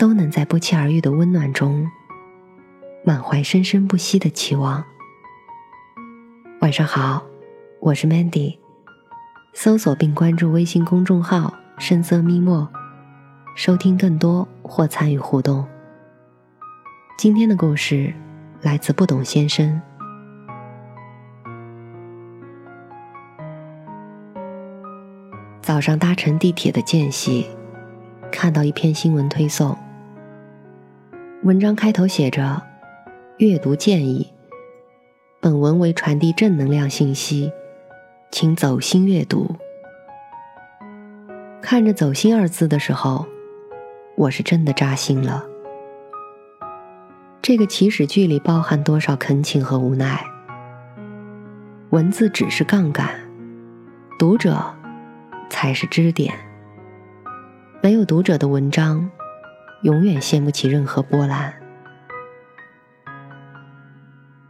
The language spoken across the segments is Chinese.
都能在不期而遇的温暖中，满怀生生不息的期望。晚上好，我是 Mandy，搜索并关注微信公众号“深色咪墨”，收听更多或参与互动。今天的故事来自不懂先生。早上搭乘地铁的间隙，看到一篇新闻推送。文章开头写着：“阅读建议，本文为传递正能量信息，请走心阅读。”看着“走心”二字的时候，我是真的扎心了。这个起始句里包含多少恳请和无奈？文字只是杠杆，读者才是支点。没有读者的文章。永远掀不起任何波澜。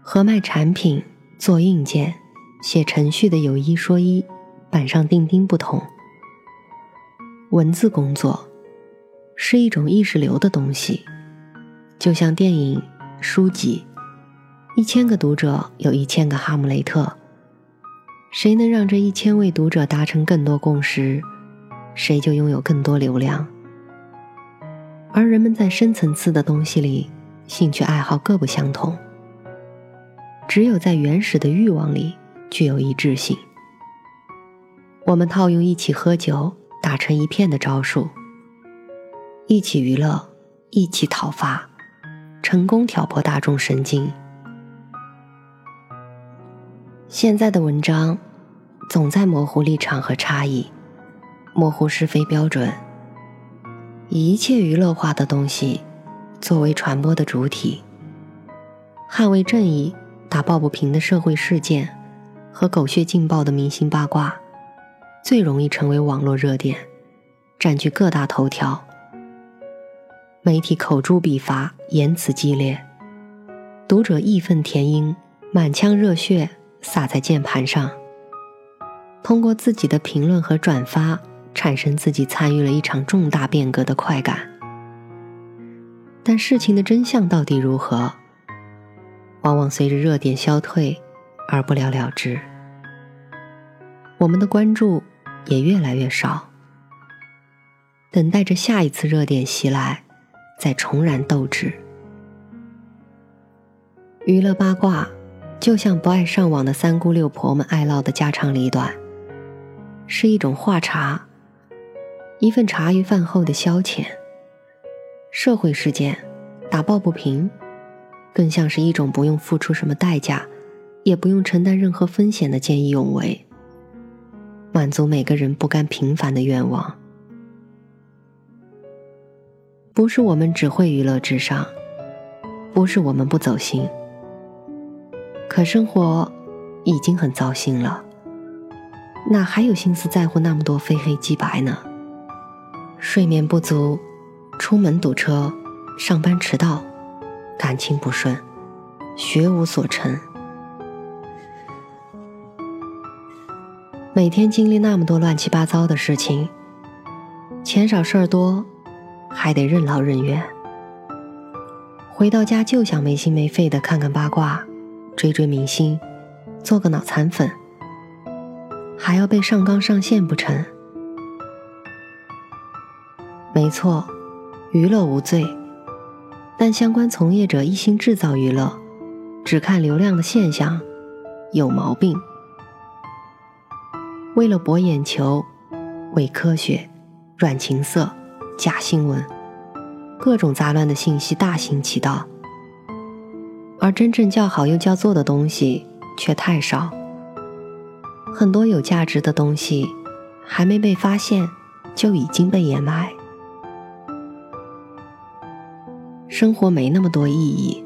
和卖产品、做硬件、写程序的有一说一、板上钉钉不同，文字工作是一种意识流的东西，就像电影、书籍，一千个读者有一千个哈姆雷特，谁能让这一千位读者达成更多共识，谁就拥有更多流量。而人们在深层次的东西里，兴趣爱好各不相同。只有在原始的欲望里具有一致性。我们套用一起喝酒、打成一片的招数，一起娱乐，一起讨伐，成功挑拨大众神经。现在的文章总在模糊立场和差异，模糊是非标准。以一切娱乐化的东西作为传播的主体，捍卫正义、打抱不平的社会事件和狗血劲爆的明星八卦，最容易成为网络热点，占据各大头条。媒体口诛笔伐，言辞激烈，读者义愤填膺，满腔热血洒在键盘上，通过自己的评论和转发。产生自己参与了一场重大变革的快感，但事情的真相到底如何，往往随着热点消退而不了了之。我们的关注也越来越少，等待着下一次热点袭来，再重燃斗志。娱乐八卦就像不爱上网的三姑六婆们爱唠的家长里短，是一种话茬。一份茶余饭后的消遣，社会事件打抱不平，更像是一种不用付出什么代价，也不用承担任何风险的见义勇为，满足每个人不甘平凡的愿望。不是我们只会娱乐至上，不是我们不走心，可生活已经很糟心了，哪还有心思在乎那么多非黑即白呢？睡眠不足，出门堵车，上班迟到，感情不顺，学无所成。每天经历那么多乱七八糟的事情，钱少事儿多，还得任劳任怨。回到家就想没心没肺的看看八卦，追追明星，做个脑残粉，还要被上纲上线不成？没错，娱乐无罪，但相关从业者一心制造娱乐，只看流量的现象，有毛病。为了博眼球，伪科学、软情色、假新闻，各种杂乱的信息大行其道，而真正叫好又叫座的东西却太少。很多有价值的东西，还没被发现，就已经被掩埋。生活没那么多意义，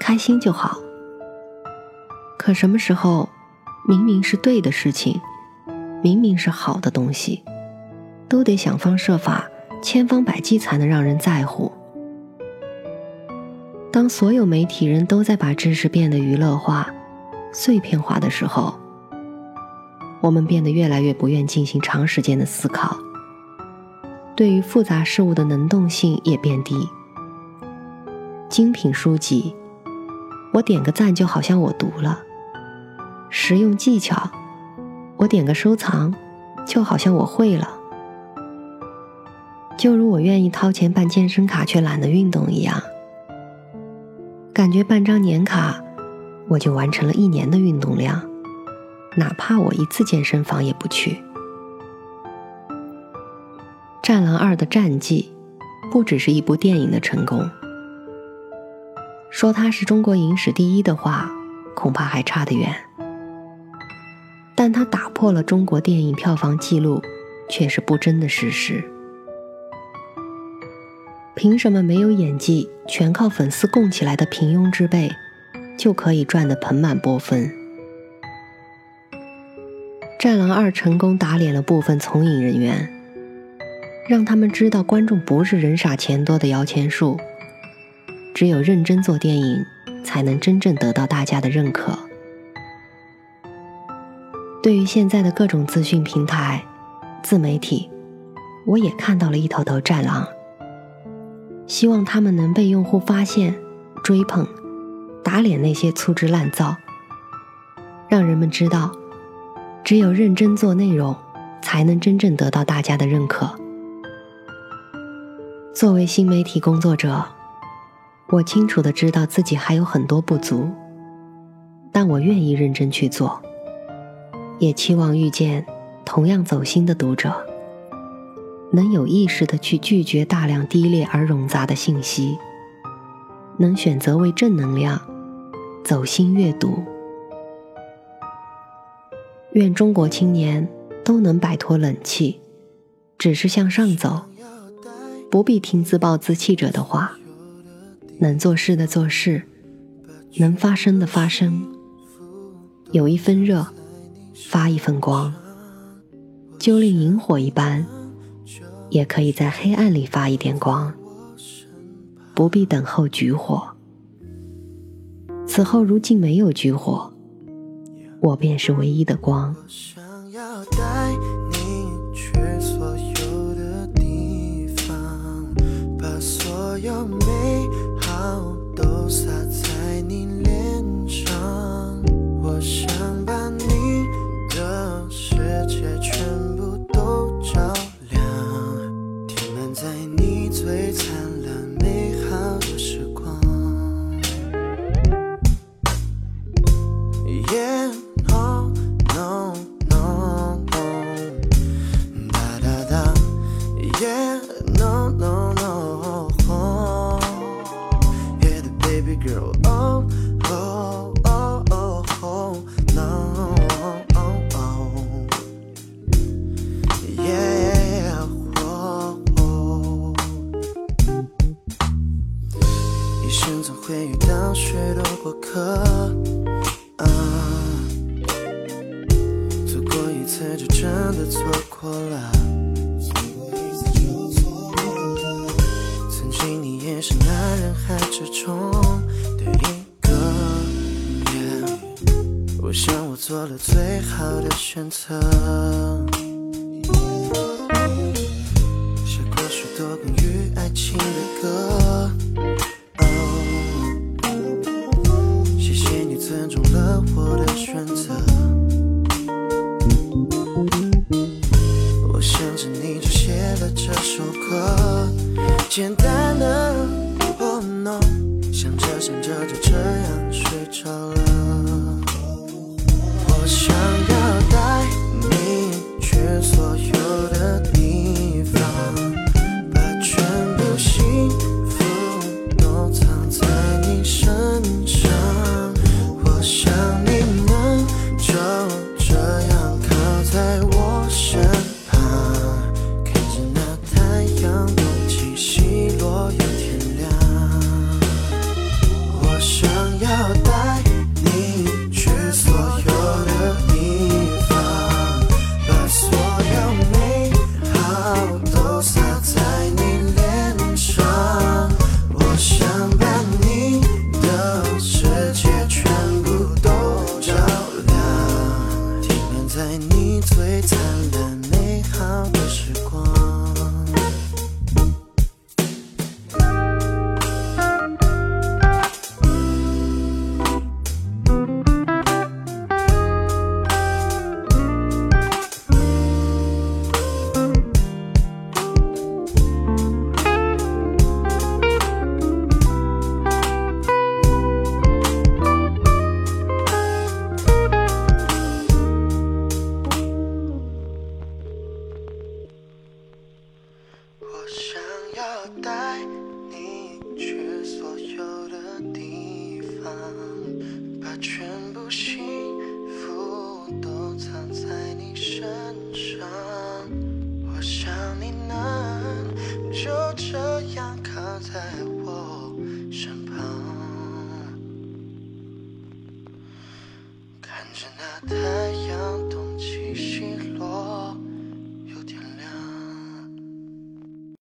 开心就好。可什么时候，明明是对的事情，明明是好的东西，都得想方设法、千方百计才能让人在乎。当所有媒体人都在把知识变得娱乐化、碎片化的时候，我们变得越来越不愿进行长时间的思考，对于复杂事物的能动性也变低。精品书籍，我点个赞就好像我读了；实用技巧，我点个收藏就好像我会了。就如我愿意掏钱办健身卡却懒得运动一样。感觉办张年卡，我就完成了一年的运动量，哪怕我一次健身房也不去。《战狼二》的战绩，不只是一部电影的成功。说他是中国影史第一的话，恐怕还差得远。但他打破了中国电影票房纪录，却是不争的事实。凭什么没有演技，全靠粉丝供起来的平庸之辈，就可以赚得盆满钵丰？《战狼二》成功打脸了部分从影人员，让他们知道观众不是人傻钱多的摇钱树，只有认真做电影，才能真正得到大家的认可。对于现在的各种资讯平台、自媒体，我也看到了一头头战狼。希望他们能被用户发现、追捧、打脸那些粗制滥造，让人们知道，只有认真做内容，才能真正得到大家的认可。作为新媒体工作者，我清楚的知道自己还有很多不足，但我愿意认真去做，也期望遇见同样走心的读者。能有意识的去拒绝大量低劣而冗杂的信息，能选择为正能量走心阅读。愿中国青年都能摆脱冷气，只是向上走，不必听自暴自弃者的话。能做事的做事，能发声的发声，有一分热，发一份光，就令萤火一般。也可以在黑暗里发一点光，不必等候炬火。此后如竟没有炬火，我便是唯一的光。洒在你脸上，我想把你的世界全部都照亮，填满在你最灿烂。中的一个，我想我做了最好的选择，写过许多关于爱情的歌。谢谢你尊重了我的选择，有的地方，把全部幸福都藏在你身上。我想你能就这样靠在我身旁，看着那太阳东起西落又天亮。我想要等。你最灿烂美好的时光。